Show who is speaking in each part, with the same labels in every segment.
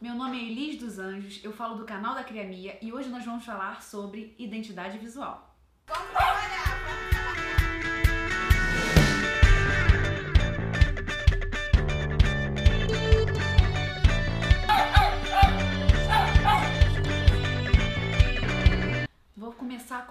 Speaker 1: Meu nome é Elis dos Anjos, eu falo do canal da Criamia e hoje nós vamos falar sobre identidade visual.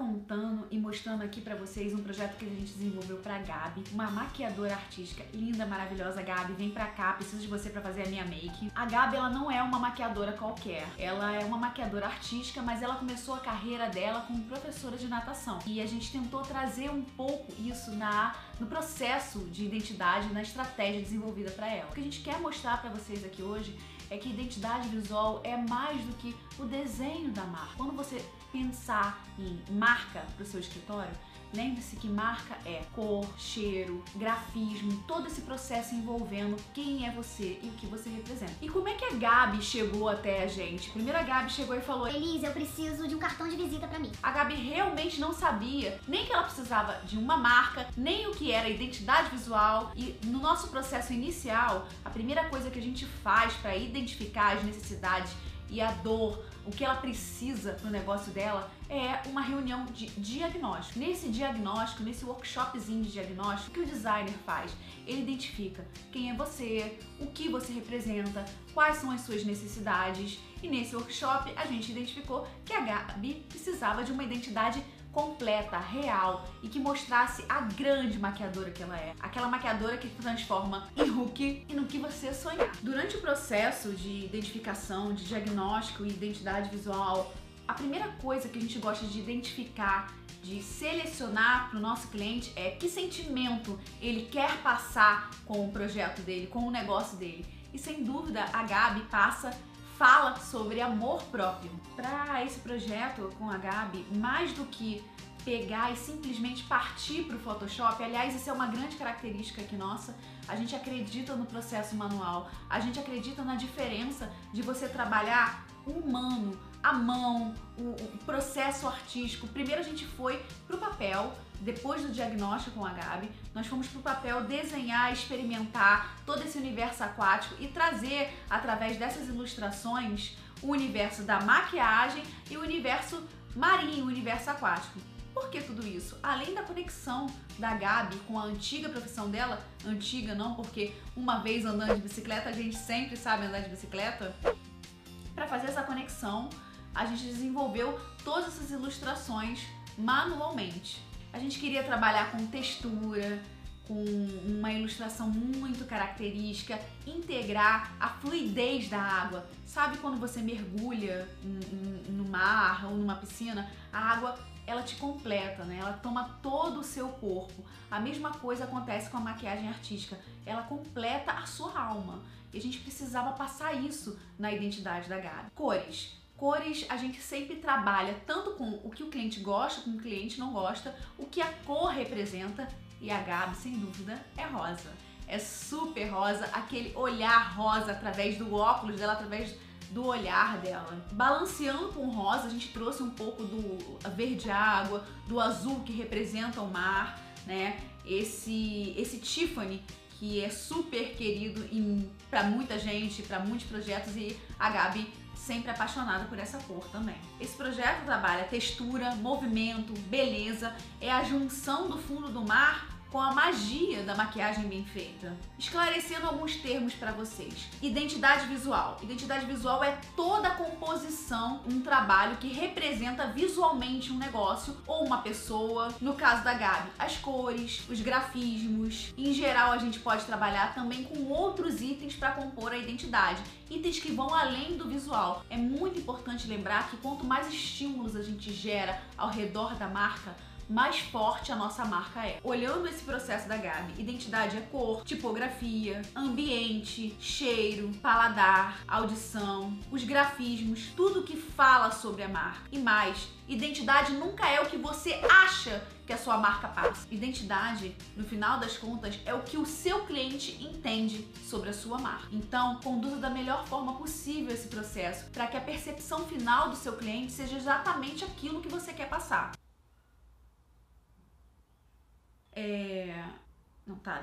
Speaker 1: Contando e mostrando aqui pra vocês um projeto que a gente desenvolveu pra Gabi, uma maquiadora artística linda, maravilhosa. Gabi, vem pra cá, preciso de você pra fazer a minha make. A Gabi, ela não é uma maquiadora qualquer, ela é uma maquiadora artística, mas ela começou a carreira dela como professora de natação. E a gente tentou trazer um pouco isso na no processo de identidade, na estratégia desenvolvida para ela. O que a gente quer mostrar para vocês aqui hoje é que identidade visual é mais do que o desenho da marca. Quando você pensar em marca para o seu escritório, Lembre-se que marca é cor, cheiro, grafismo, todo esse processo envolvendo quem é você e o que você representa. E como é que a Gabi chegou até a gente? Primeiro a Gabi chegou e falou:
Speaker 2: Elise, eu preciso de um cartão de visita para mim.
Speaker 1: A Gabi realmente não sabia nem que ela precisava de uma marca, nem o que era identidade visual. E no nosso processo inicial, a primeira coisa que a gente faz para identificar as necessidades e a dor, o que ela precisa pro negócio dela é uma reunião de diagnóstico. Nesse diagnóstico, nesse workshopzinho de diagnóstico, o que o designer faz? Ele identifica quem é você, o que você representa, quais são as suas necessidades. E nesse workshop a gente identificou que a Gabi precisava de uma identidade completa, real e que mostrasse a grande maquiadora que ela é. Aquela maquiadora que transforma em Hulk e no que você sonhar. Durante o processo de identificação, de diagnóstico e identidade visual, a primeira coisa que a gente gosta de identificar de selecionar para o nosso cliente é que sentimento ele quer passar com o projeto dele, com o negócio dele. E sem dúvida a Gabi passa fala sobre amor próprio. Para esse projeto com a Gabi, mais do que pegar e simplesmente partir para o Photoshop, aliás, isso é uma grande característica aqui nossa. A gente acredita no processo manual, a gente acredita na diferença de você trabalhar humano, a mão, o, o processo artístico. Primeiro a gente foi pro papel, depois do diagnóstico com a Gabi, nós fomos pro papel desenhar, experimentar todo esse universo aquático e trazer através dessas ilustrações o universo da maquiagem e o universo marinho, o universo aquático. Por que tudo isso? Além da conexão da Gabi com a antiga profissão dela, antiga não, porque uma vez andando de bicicleta, a gente sempre sabe andar de bicicleta, para fazer essa conexão, a gente desenvolveu todas essas ilustrações manualmente. A gente queria trabalhar com textura, com uma ilustração muito característica, integrar a fluidez da água. Sabe quando você mergulha no mar ou numa piscina, a água ela te completa, né? Ela toma todo o seu corpo. A mesma coisa acontece com a maquiagem artística. Ela completa a sua alma. E a gente precisava passar isso na identidade da Gabi. Cores. Cores a gente sempre trabalha tanto com o que o cliente gosta, com o cliente não gosta, o que a cor representa e a Gabi, sem dúvida, é rosa. É super rosa, aquele olhar rosa através do óculos dela, através do olhar dela. Balanceando com rosa, a gente trouxe um pouco do verde água, do azul que representa o mar, né? Esse esse Tiffany que é super querido para muita gente, para muitos projetos e a Gabi sempre apaixonada por essa cor também. Esse projeto trabalha textura, movimento, beleza, é a junção do fundo do mar com a magia da maquiagem bem feita. Esclarecendo alguns termos para vocês. Identidade visual. Identidade visual é toda a composição, um trabalho que representa visualmente um negócio ou uma pessoa. No caso da Gabi, as cores, os grafismos. Em geral, a gente pode trabalhar também com outros itens para compor a identidade. Itens que vão além do visual. É muito importante lembrar que quanto mais estímulos a gente gera ao redor da marca, mais forte a nossa marca é. Olhando esse processo da Gabi, identidade é cor, tipografia, ambiente, cheiro, paladar, audição, os grafismos, tudo que fala sobre a marca. E mais, identidade nunca é o que você acha que a sua marca passa. Identidade, no final das contas, é o que o seu cliente entende sobre a sua marca. Então, conduza da melhor forma possível esse processo para que a percepção final do seu cliente seja exatamente aquilo que você quer passar. É... Não tá,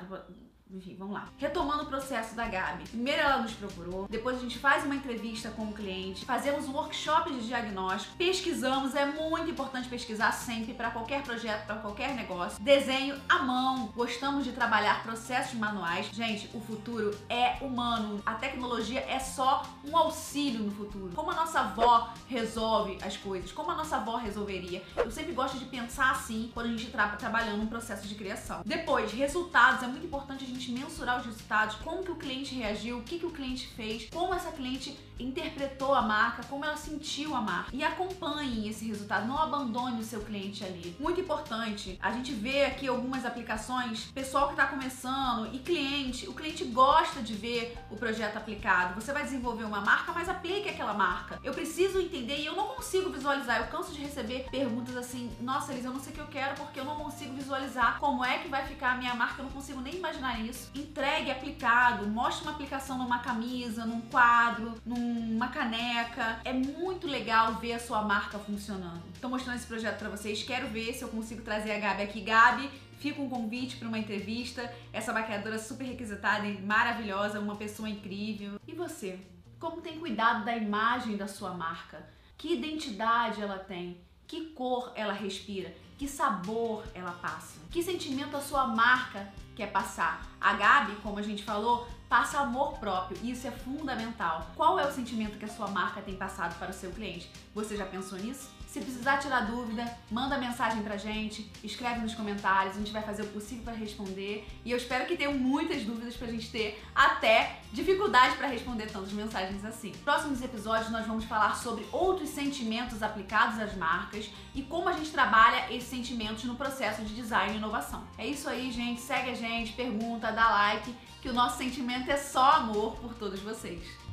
Speaker 1: enfim, vamos lá. Retomando o processo da Gabi. Primeiro ela nos procurou, depois a gente faz uma entrevista com o cliente, fazemos um workshop de diagnóstico, pesquisamos, é muito importante pesquisar sempre para qualquer projeto, para qualquer negócio. Desenho à mão, gostamos de trabalhar processos manuais. Gente, o futuro é humano. A tecnologia é só um auxílio no futuro. Como a nossa avó resolve as coisas, como a nossa avó resolveria. Eu sempre gosto de pensar assim quando a gente está trabalhando um processo de criação. Depois, resultados. É muito importante a gente mensurar os resultados, como que o cliente reagiu, o que, que o cliente fez, como essa cliente interpretou a marca, como ela sentiu a marca. E acompanhe esse resultado, não abandone o seu cliente ali. Muito importante, a gente vê aqui algumas aplicações, pessoal que está começando e cliente, o cliente gosta de ver o projeto aplicado. Você vai desenvolver uma marca, mas aplique aquela marca. Eu preciso entender e eu não consigo visualizar. Eu canso de receber perguntas assim: nossa, Elis, eu não sei o que eu quero porque eu não consigo visualizar como é que vai ficar a minha marca, eu não consigo nem imaginar isso. Entregue aplicado, mostre uma aplicação numa camisa, num quadro, numa caneca. É muito legal ver a sua marca funcionando. Tô mostrando esse projeto para vocês. Quero ver se eu consigo trazer a Gabi aqui. Gabi, fica um convite para uma entrevista. Essa maquiadora super requisitada e maravilhosa, uma pessoa incrível. E você? Como tem cuidado da imagem da sua marca? Que identidade ela tem? Que cor ela respira? Que sabor ela passa? Que sentimento a sua marca quer passar? A Gabi, como a gente falou, passa amor próprio e isso é fundamental. Qual é o sentimento que a sua marca tem passado para o seu cliente? Você já pensou nisso? Se precisar tirar dúvida, manda mensagem pra gente, escreve nos comentários, a gente vai fazer o possível para responder. E eu espero que tenham muitas dúvidas pra gente ter até dificuldade para responder tantas mensagens assim. Próximos episódios nós vamos falar sobre outros sentimentos aplicados às marcas e como a gente trabalha esses sentimentos no processo de design e inovação. É isso aí, gente. Segue a gente, pergunta, dá like, que o nosso sentimento é só amor por todos vocês.